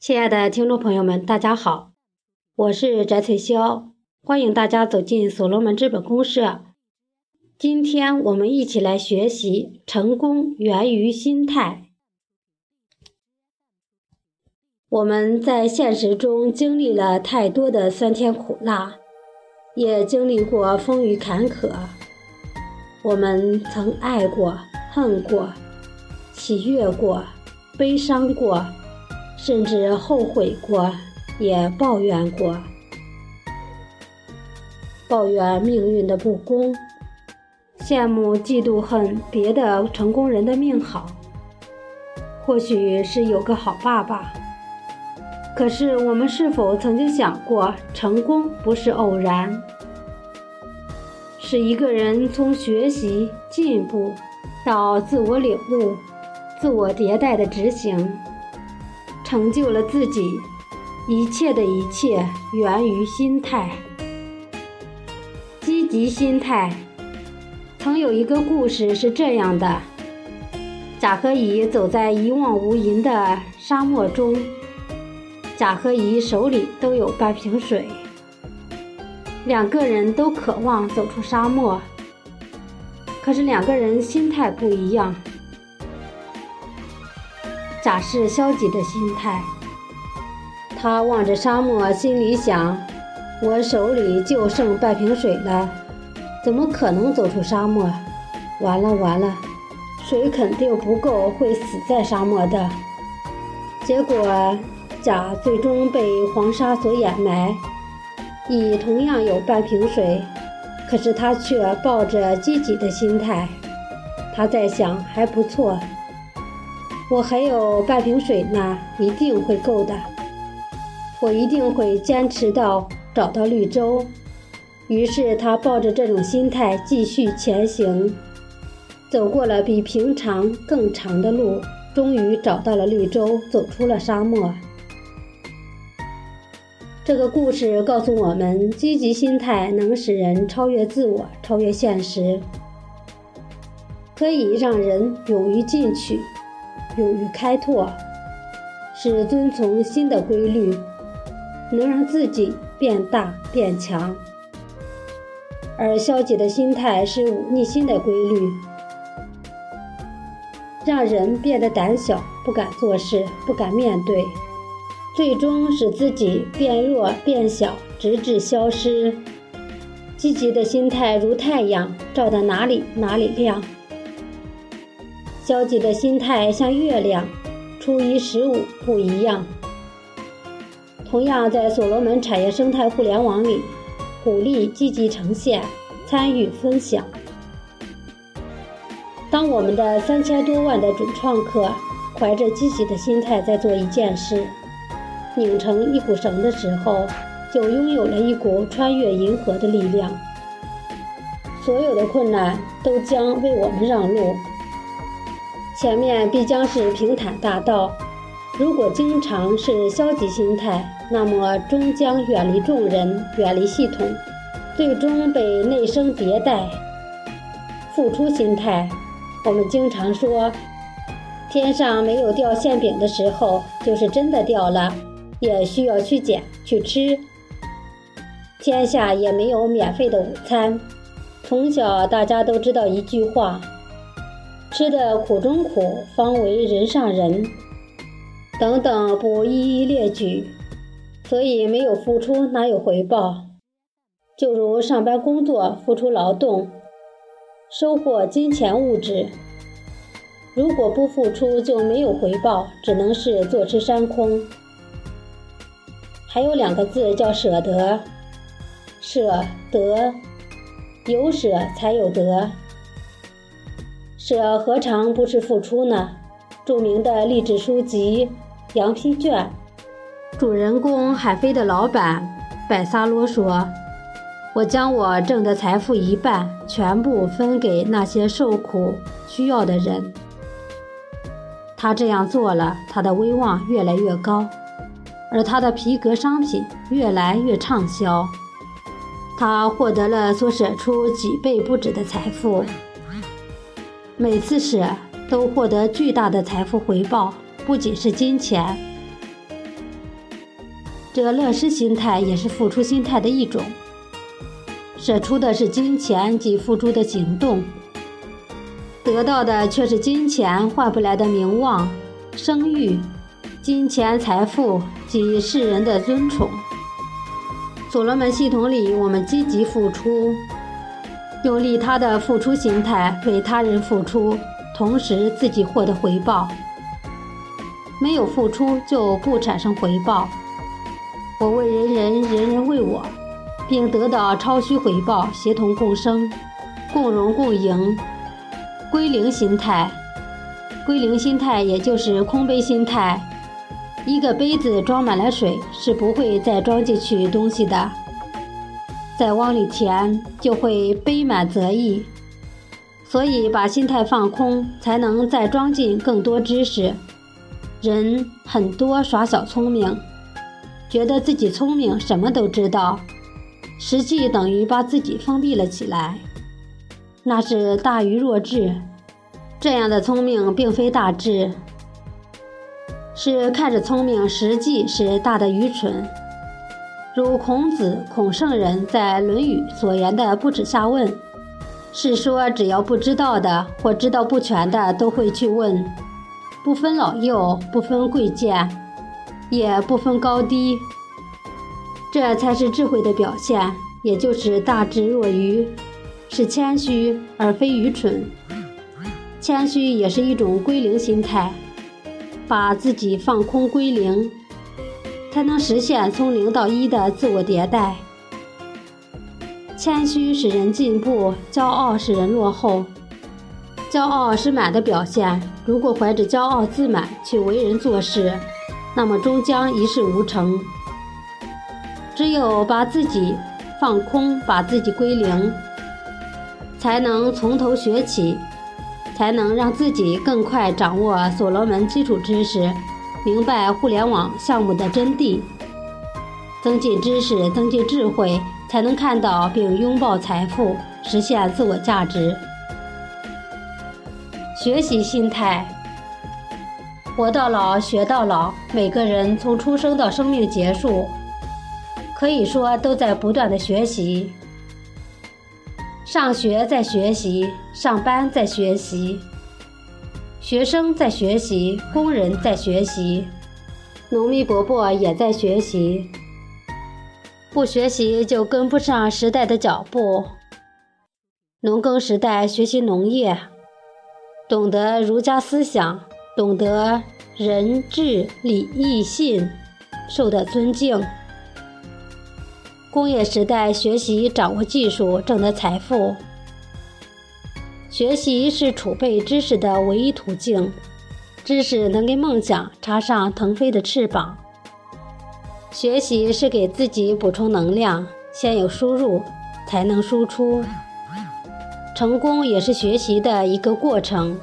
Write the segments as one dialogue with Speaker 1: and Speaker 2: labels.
Speaker 1: 亲爱的听众朋友们，大家好，我是翟翠霄，欢迎大家走进所罗门资本公社。今天我们一起来学习：成功源于心态。我们在现实中经历了太多的酸甜苦辣，也经历过风雨坎坷。我们曾爱过、恨过、喜悦过、悲伤过。甚至后悔过，也抱怨过，抱怨命运的不公，羡慕、嫉妒、恨别的成功人的命好。或许是有个好爸爸，可是我们是否曾经想过，成功不是偶然，是一个人从学习、进步到自我领悟、自我迭代的执行。成就了自己，一切的一切源于心态。积极心态。曾有一个故事是这样的：甲和乙走在一望无垠的沙漠中，甲和乙手里都有半瓶水，两个人都渴望走出沙漠，可是两个人心态不一样。甲是消极的心态，他望着沙漠，心里想：“我手里就剩半瓶水了，怎么可能走出沙漠？完了完了，水肯定不够，会死在沙漠的。”结果，甲最终被黄沙所掩埋。乙同样有半瓶水，可是他却抱着积极的心态，他在想：“还不错。”我还有半瓶水呢，一定会够的。我一定会坚持到找到绿洲。于是他抱着这种心态继续前行，走过了比平常更长的路，终于找到了绿洲，走出了沙漠。这个故事告诉我们，积极心态能使人超越自我，超越现实，可以让人勇于进取。勇于开拓，是遵从新的规律，能让自己变大变强；而消极的心态是逆心的规律，让人变得胆小，不敢做事，不敢面对，最终使自己变弱变小，直至消失。积极的心态如太阳，照到哪里哪里亮。消极的心态像月亮，初一十五不一样。同样，在所罗门产业生态互联网里，鼓励积极呈现、参与分享。当我们的三千多万的主创客怀着积极的心态在做一件事，拧成一股绳的时候，就拥有了一股穿越银河的力量。所有的困难都将为我们让路。前面必将是平坦大道。如果经常是消极心态，那么终将远离众人，远离系统，最终被内生迭代。付出心态，我们经常说，天上没有掉馅饼的时候，就是真的掉了，也需要去捡去吃。天下也没有免费的午餐。从小大家都知道一句话。吃的苦中苦，方为人上人。等等，不一一列举。所以，没有付出，哪有回报？就如上班工作，付出劳动，收获金钱物质。如果不付出，就没有回报，只能是坐吃山空。还有两个字叫舍得，舍得，有舍才有得。舍何尝不是付出呢？著名的励志书籍《羊皮卷》，主人公海飞的老板百萨罗说：“我将我挣的财富一半全部分给那些受苦需要的人。”他这样做了，他的威望越来越高，而他的皮革商品越来越畅销，他获得了所舍出几倍不止的财富。每次舍都获得巨大的财富回报，不仅是金钱，这乐施心态也是付出心态的一种，舍出的是金钱及付出的行动，得到的却是金钱换不来的名望、声誉、金钱财富及世人的尊崇。所罗门系统里，我们积极付出，用利他的付出心态为他人付出，同时自己获得回报。没有付出就不产生回报。我为人人，人人为我，并得到超虚回报，协同共生，共荣共赢。归零心态，归零心态也就是空杯心态。一个杯子装满了水，是不会再装进去东西的。再往里填，就会杯满则溢。所以把心态放空，才能再装进更多知识。人很多耍小聪明。觉得自己聪明，什么都知道，实际等于把自己封闭了起来，那是大愚若智。这样的聪明并非大智，是看着聪明，实际是大的愚蠢。如孔子、孔圣人在《论语》所言的“不耻下问”，是说只要不知道的或知道不全的都会去问，不分老幼，不分贵贱。也不分高低，这才是智慧的表现，也就是大智若愚，是谦虚而非愚蠢。谦虚也是一种归零心态，把自己放空归零，才能实现从零到一的自我迭代。谦虚使人进步，骄傲使人落后。骄傲是满的表现，如果怀着骄傲自满去为人做事。那么终将一事无成。只有把自己放空，把自己归零，才能从头学起，才能让自己更快掌握所罗门基础知识，明白互联网项目的真谛，增进知识，增进智慧，才能看到并拥抱财富，实现自我价值。学习心态。活到老，学到老。每个人从出生到生命结束，可以说都在不断的学习。上学在学习，上班在学习，学生在学习，工人在学习，农民伯伯也在学习。不学习就跟不上时代的脚步。农耕时代学习农业，懂得儒家思想。懂得仁智礼义信，受的尊敬。工业时代学习掌握技术，挣得财富。学习是储备知识的唯一途径，知识能给梦想插上腾飞的翅膀。学习是给自己补充能量，先有输入才能输出。成功也是学习的一个过程。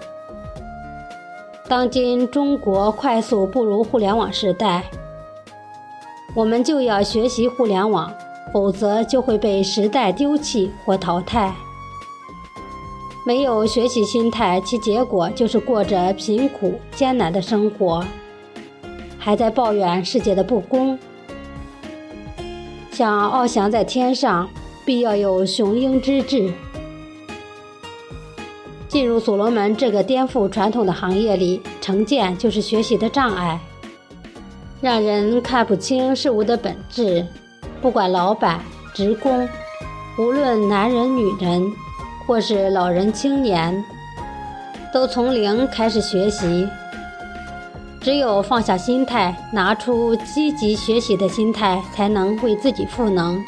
Speaker 1: 当今中国快速步入互联网时代，我们就要学习互联网，否则就会被时代丢弃或淘汰。没有学习心态，其结果就是过着贫苦艰难的生活，还在抱怨世界的不公。想翱翔在天上，必要有雄鹰之志。进入所罗门这个颠覆传统的行业里，成见就是学习的障碍，让人看不清事物的本质。不管老板、职工，无论男人、女人，或是老人、青年，都从零开始学习。只有放下心态，拿出积极学习的心态，才能为自己赋能。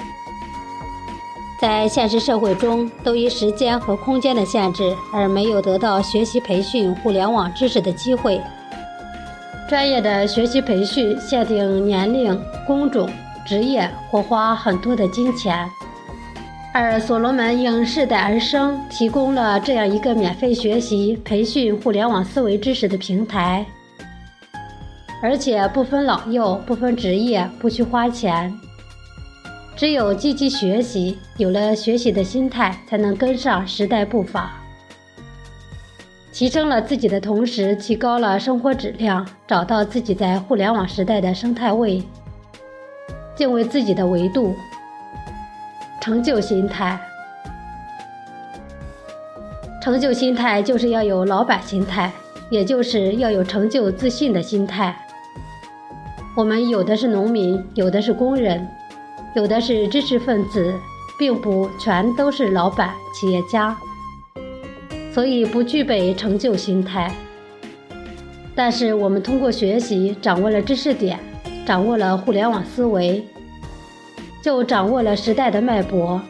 Speaker 1: 在现实社会中，都因时间和空间的限制而没有得到学习培训互联网知识的机会。专业的学习培训限定年龄、工种、职业或花很多的金钱，而所罗门应世代而生，提供了这样一个免费学习培训互联网思维知识的平台，而且不分老幼、不分职业，不需花钱。只有积极学习，有了学习的心态，才能跟上时代步伐。提升了自己的同时，提高了生活质量，找到自己在互联网时代的生态位。敬畏自己的维度。成就心态，成就心态就是要有老板心态，也就是要有成就自信的心态。我们有的是农民，有的是工人，有的是知识分子，并不全都是老板、企业家，所以不具备成就心态。但是我们通过学习，掌握了知识点，掌握了互联网思维，就掌握了时代的脉搏，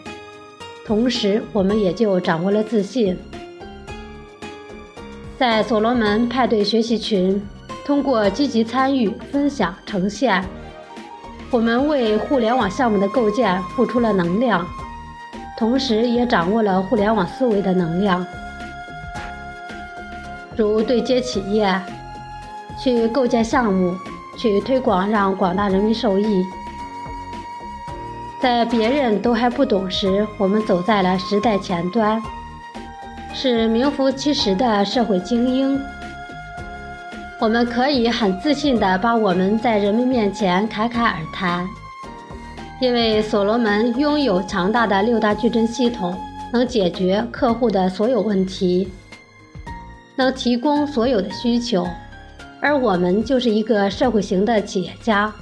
Speaker 1: 同时我们也就掌握了自信。在所罗门派对学习群。通过积极参与、分享、呈现，我们为互联网项目的构建付出了能量，同时也掌握了互联网思维的能量，如对接企业，去构建项目，去推广，让广大人民受益。在别人都还不懂时，我们走在了时代前端，是名副其实的社会精英。我们可以很自信地把我们在人们面前侃侃而谈，因为所罗门拥有强大的六大矩阵系统，能解决客户的所有问题，能提供所有的需求，而我们就是一个社会型的企业家。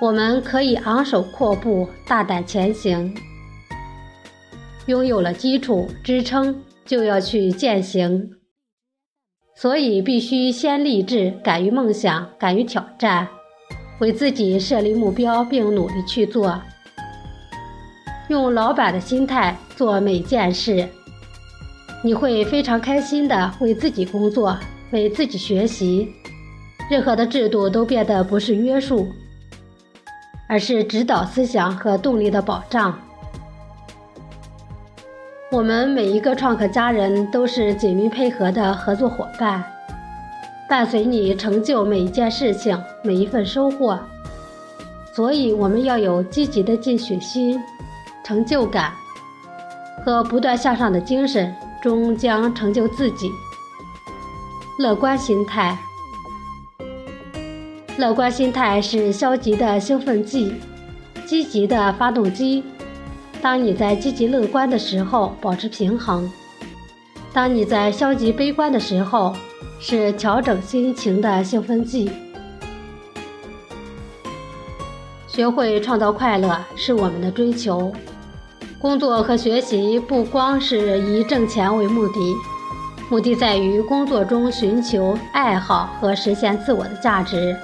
Speaker 1: 我们可以昂首阔步，大胆前行。拥有了基础支撑，就要去践行。所以必须先立志，敢于梦想，敢于挑战，为自己设立目标，并努力去做。用老板的心态做每件事，你会非常开心的为自己工作，为自己学习。任何的制度都变得不是约束，而是指导思想和动力的保障。我们每一个创客家人都是紧密配合的合作伙伴，伴随你成就每一件事情、每一份收获。所以，我们要有积极的进取心、成就感和不断向上的精神，终将成就自己。乐观心态，乐观心态是消极的兴奋剂，积极的发动机。当你在积极乐观的时候，保持平衡；当你在消极悲观的时候，是调整心情的兴奋剂。学会创造快乐是我们的追求。工作和学习不光是以挣钱为目的，目的在于工作中寻求爱好和实现自我的价值。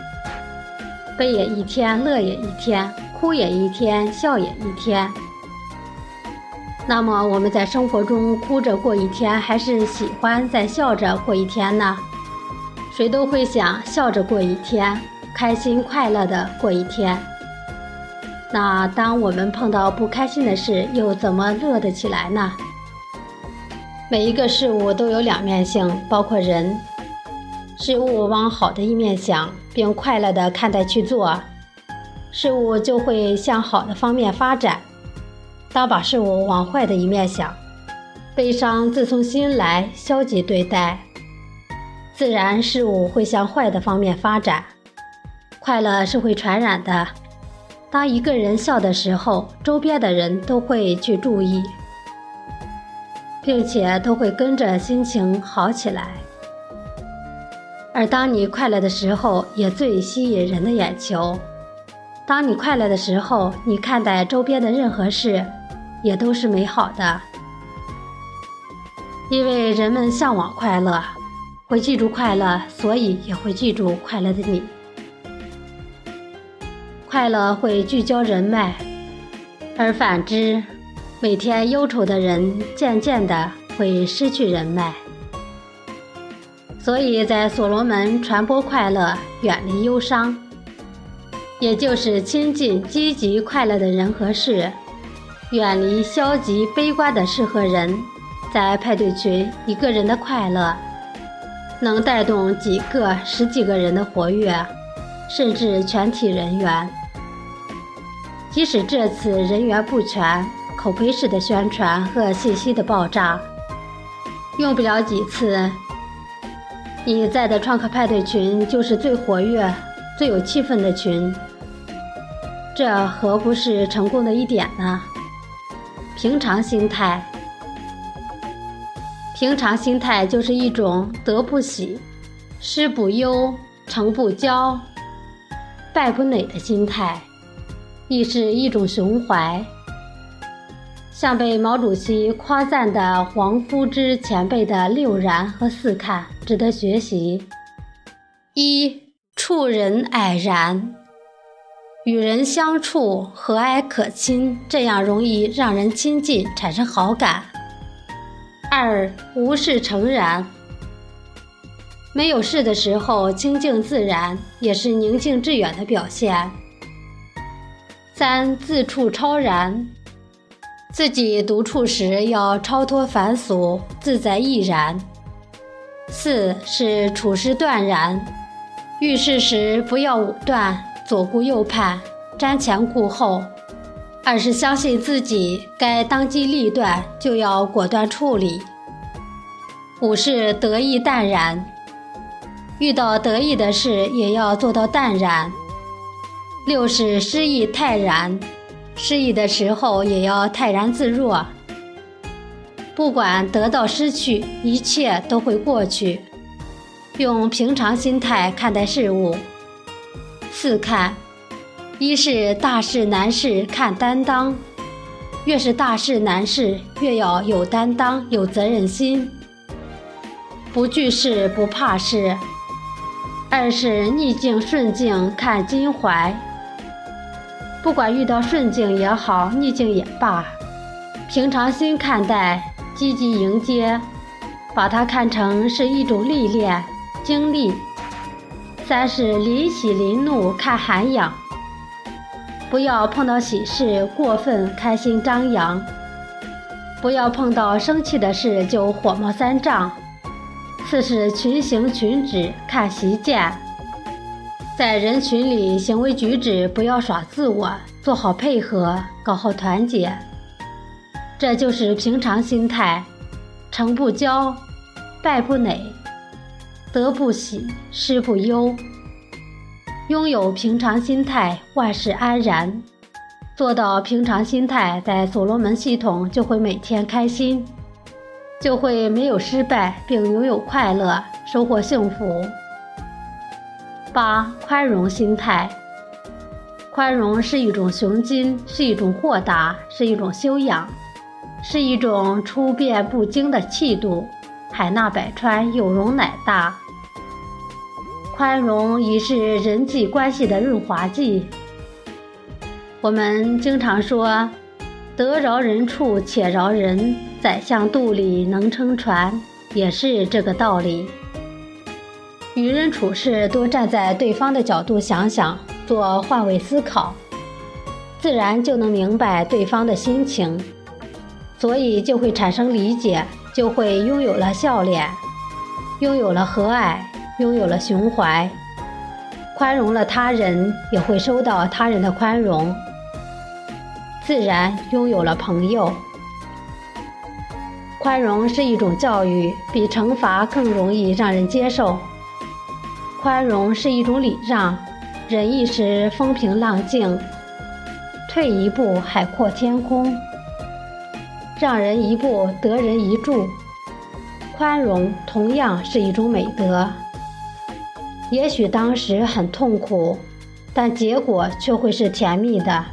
Speaker 1: 悲也一天，乐也一天，哭也一天，笑也一天。那么我们在生活中哭着过一天，还是喜欢在笑着过一天呢？谁都会想笑着过一天，开心快乐的过一天。那当我们碰到不开心的事，又怎么乐得起来呢？每一个事物都有两面性，包括人。事物往好的一面想，并快乐地看待去做，事物就会向好的方面发展。当把事物往坏的一面想，悲伤自从心来，消极对待，自然事物会向坏的方面发展。快乐是会传染的，当一个人笑的时候，周边的人都会去注意，并且都会跟着心情好起来。而当你快乐的时候，也最吸引人的眼球。当你快乐的时候，你看待周边的任何事。也都是美好的，因为人们向往快乐，会记住快乐，所以也会记住快乐的你。快乐会聚焦人脉，而反之，每天忧愁的人渐渐的会失去人脉。所以在所罗门传播快乐，远离忧伤，也就是亲近积极快乐的人和事。远离消极悲观的事和人，在派对群，一个人的快乐能带动几个、十几个人的活跃，甚至全体人员。即使这次人员不全，口碑式的宣传和信息的爆炸，用不了几次，你在的创客派对群就是最活跃、最有气氛的群。这何不是成功的一点呢？平常心态，平常心态就是一种得不喜、失不忧、成不骄、败不馁的心态，亦是一种胸怀。像被毛主席夸赞的黄夫之前辈的六然和四看，值得学习。一处人蔼然，与人相处和蔼可亲，这样容易让人亲近，产生好感。二无事诚然，没有事的时候清静自然，也是宁静致远的表现。三自处超然，自己独处时要超脱凡俗，自在毅然。四是处事断然。遇事时不要武断，左顾右盼，瞻前顾后，而是相信自己该当机立断，就要果断处理。五是得意淡然，遇到得意的事也要做到淡然。六是失意泰然，失意的时候也要泰然自若，不管得到失去，一切都会过去。用平常心态看待事物。四看，一是大事难事看担当，越是大事难事，越要有担当、有责任心，不惧事不怕事。二是逆境顺境看襟怀，不管遇到顺境也好，逆境也罢，平常心看待，积极迎接，把它看成是一种历练。经历，三是临喜临怒看涵养，不要碰到喜事过分开心张扬，不要碰到生气的事就火冒三丈。四是群行群止看习见，在人群里行为举止不要耍自我，做好配合，搞好团结，这就是平常心态，成不骄，败不馁。得不喜，失不忧，拥有平常心态，万事安然。做到平常心态，在所罗门系统就会每天开心，就会没有失败，并拥有快乐，收获幸福。八宽容心态，宽容是一种雄心，是一种豁达，是一种修养，是一种出变不惊的气度。海纳百川，有容乃大。宽容已是人际关系的润滑剂。我们经常说“得饶人处且饶人，宰相肚里能撑船”，也是这个道理。与人处事多站在对方的角度想想，做换位思考，自然就能明白对方的心情，所以就会产生理解，就会拥有了笑脸，拥有了和蔼。拥有了胸怀，宽容了他人，也会收到他人的宽容，自然拥有了朋友。宽容是一种教育，比惩罚更容易让人接受。宽容是一种礼让，忍一时风平浪静，退一步海阔天空，让人一步得人一助。宽容同样是一种美德。也许当时很痛苦，但结果却会是甜蜜的。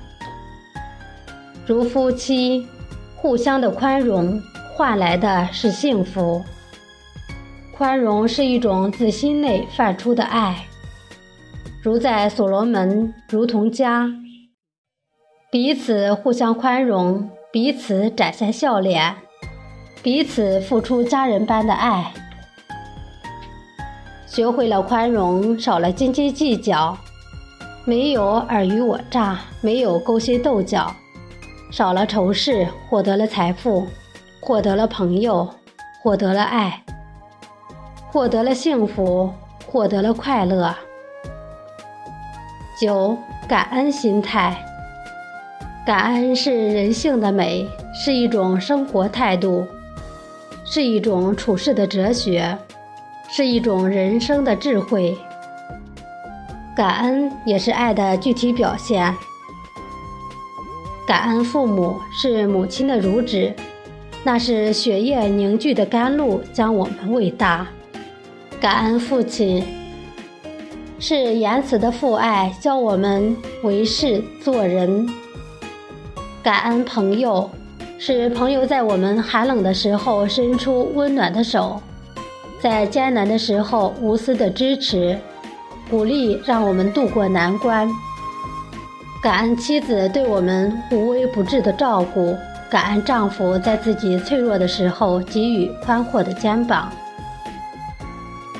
Speaker 1: 如夫妻互相的宽容，换来的是幸福。宽容是一种自心内泛出的爱，如在所罗门，如同家，彼此互相宽容，彼此展现笑脸，彼此付出家人般的爱。学会了宽容，少了斤斤计较，没有尔虞我诈，没有勾心斗角，少了仇视，获得了财富，获得了朋友，获得了爱，获得了幸福，获得了快乐。九，感恩心态。感恩是人性的美，是一种生活态度，是一种处世的哲学。是一种人生的智慧，感恩也是爱的具体表现。感恩父母是母亲的乳汁，那是血液凝聚的甘露，将我们喂大；感恩父亲是言辞的父爱，教我们为事做人；感恩朋友是朋友在我们寒冷的时候伸出温暖的手，在艰难的时候无私的支持、鼓励，让我们渡过难关。感恩妻子对我们无微不至的照顾，感恩丈夫在自己脆弱的时候给予宽阔的肩膀，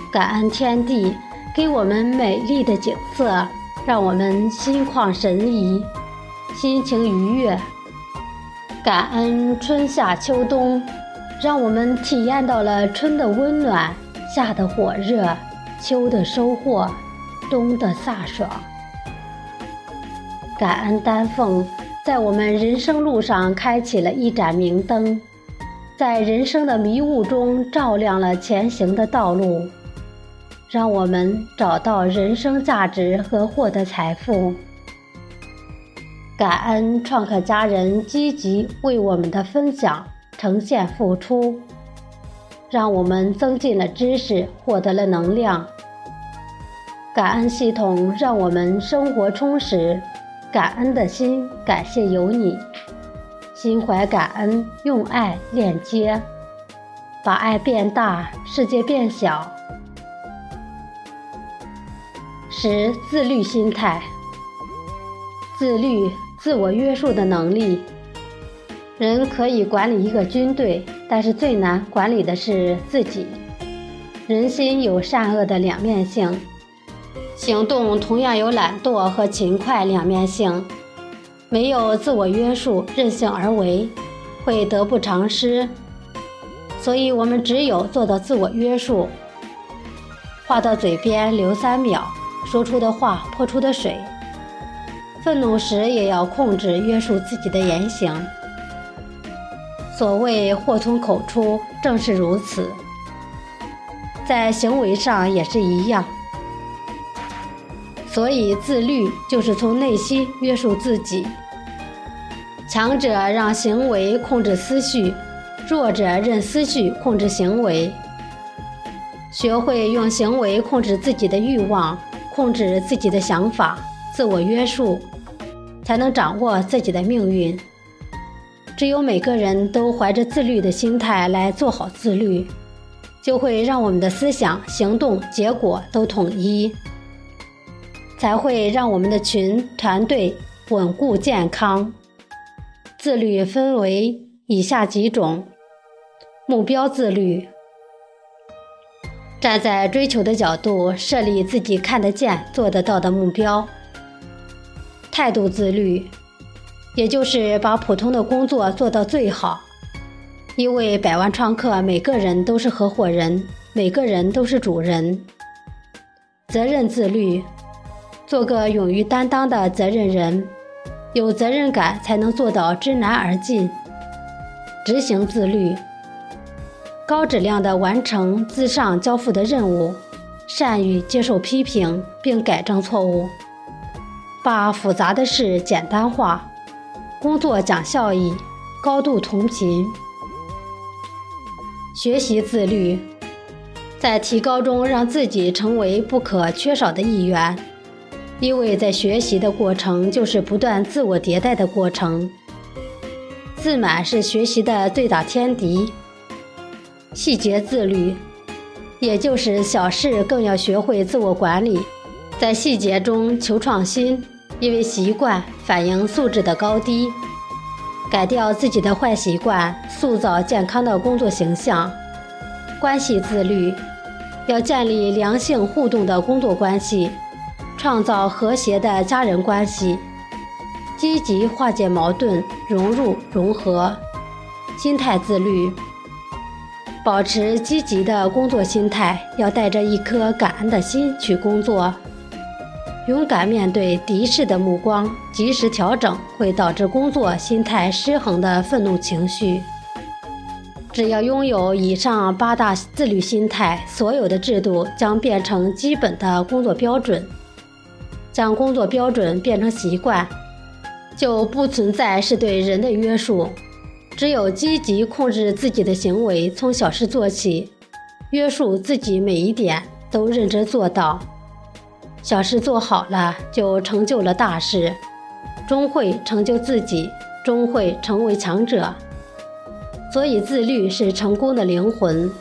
Speaker 1: 感恩天地给我们美丽的景色，让我们心旷神怡，心情愉悦。感恩春夏秋冬，让我们体验到了春的温暖，夏的火热，秋的收获，冬的飒爽。感恩丹凤，在我们人生路上开启了一盏明灯，在人生的迷雾中照亮了前行的道路，让我们找到人生价值和获得财富。感恩创客家人积极为我们的分享呈现付出，让我们增进了知识，获得了能量。感恩系统让我们生活充实。感恩的心，感谢有你，心怀感恩，用爱链接，把爱变大，世界变小。十自律心态，自律、自我约束的能力。人可以管理一个军队，但是最难管理的是自己。人心有善恶的两面性。行动同样有懒惰和勤快两面性，没有自我约束，任性而为，会得不偿失。所以，我们只有做到自我约束。话到嘴边留三秒，说出的话泼出的水。愤怒时也要控制约束自己的言行。所谓祸从口出，正是如此。在行为上也是一样。所以，自律就是从内心约束自己。强者让行为控制思绪，弱者任思绪控制行为。学会用行为控制自己的欲望，控制自己的想法，自我约束，才能掌握自己的命运。只有每个人都怀着自律的心态来做好自律，就会让我们的思想、行动、结果都统一。才会让我们的群团队稳固健康。自律分为以下几种：目标自律，站在追求的角度设立自己看得见、做得到的目标；态度自律，也就是把普通的工作做到最好。因为百万创客每个人都是合伙人，每个人都是主人。责任自律。做个勇于担当的责任人，有责任感才能做到知难而进。执行自律，高质量的完成自上交付的任务，善于接受批评并改正错误，把复杂的事简单化，工作讲效益，高度同频。学习自律，在提高中让自己成为不可缺少的一员。因为在学习的过程就是不断自我迭代的过程，自满是学习的最大天敌。细节自律，也就是小事更要学会自我管理，在细节中求创新。因为习惯反映素质的高低，改掉自己的坏习惯，塑造健康的工作形象。关系自律，要建立良性互动的工作关系。创造和谐的家人关系，积极化解矛盾，融入融合，心态自律，保持积极的工作心态，要带着一颗感恩的心去工作，勇敢面对敌视的目光，及时调整会导致工作心态失衡的愤怒情绪。只要拥有以上八大自律心态，所有的制度将变成基本的工作标准。将工作标准变成习惯，就不存在是对人的约束。只有积极控制自己的行为，从小事做起，约束自己每一点都认真做到，小事做好了，就成就了大事，终会成就自己，终会成为强者。所以，自律是成功的灵魂。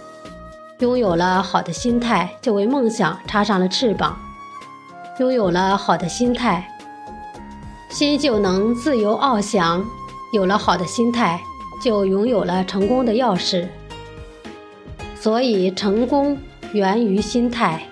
Speaker 1: 拥有了好的心态，就为梦想插上了翅膀。拥有了好的心态，心就能自由翱翔。有了好的心态。就拥有了成功的钥匙，所以成功源于心态。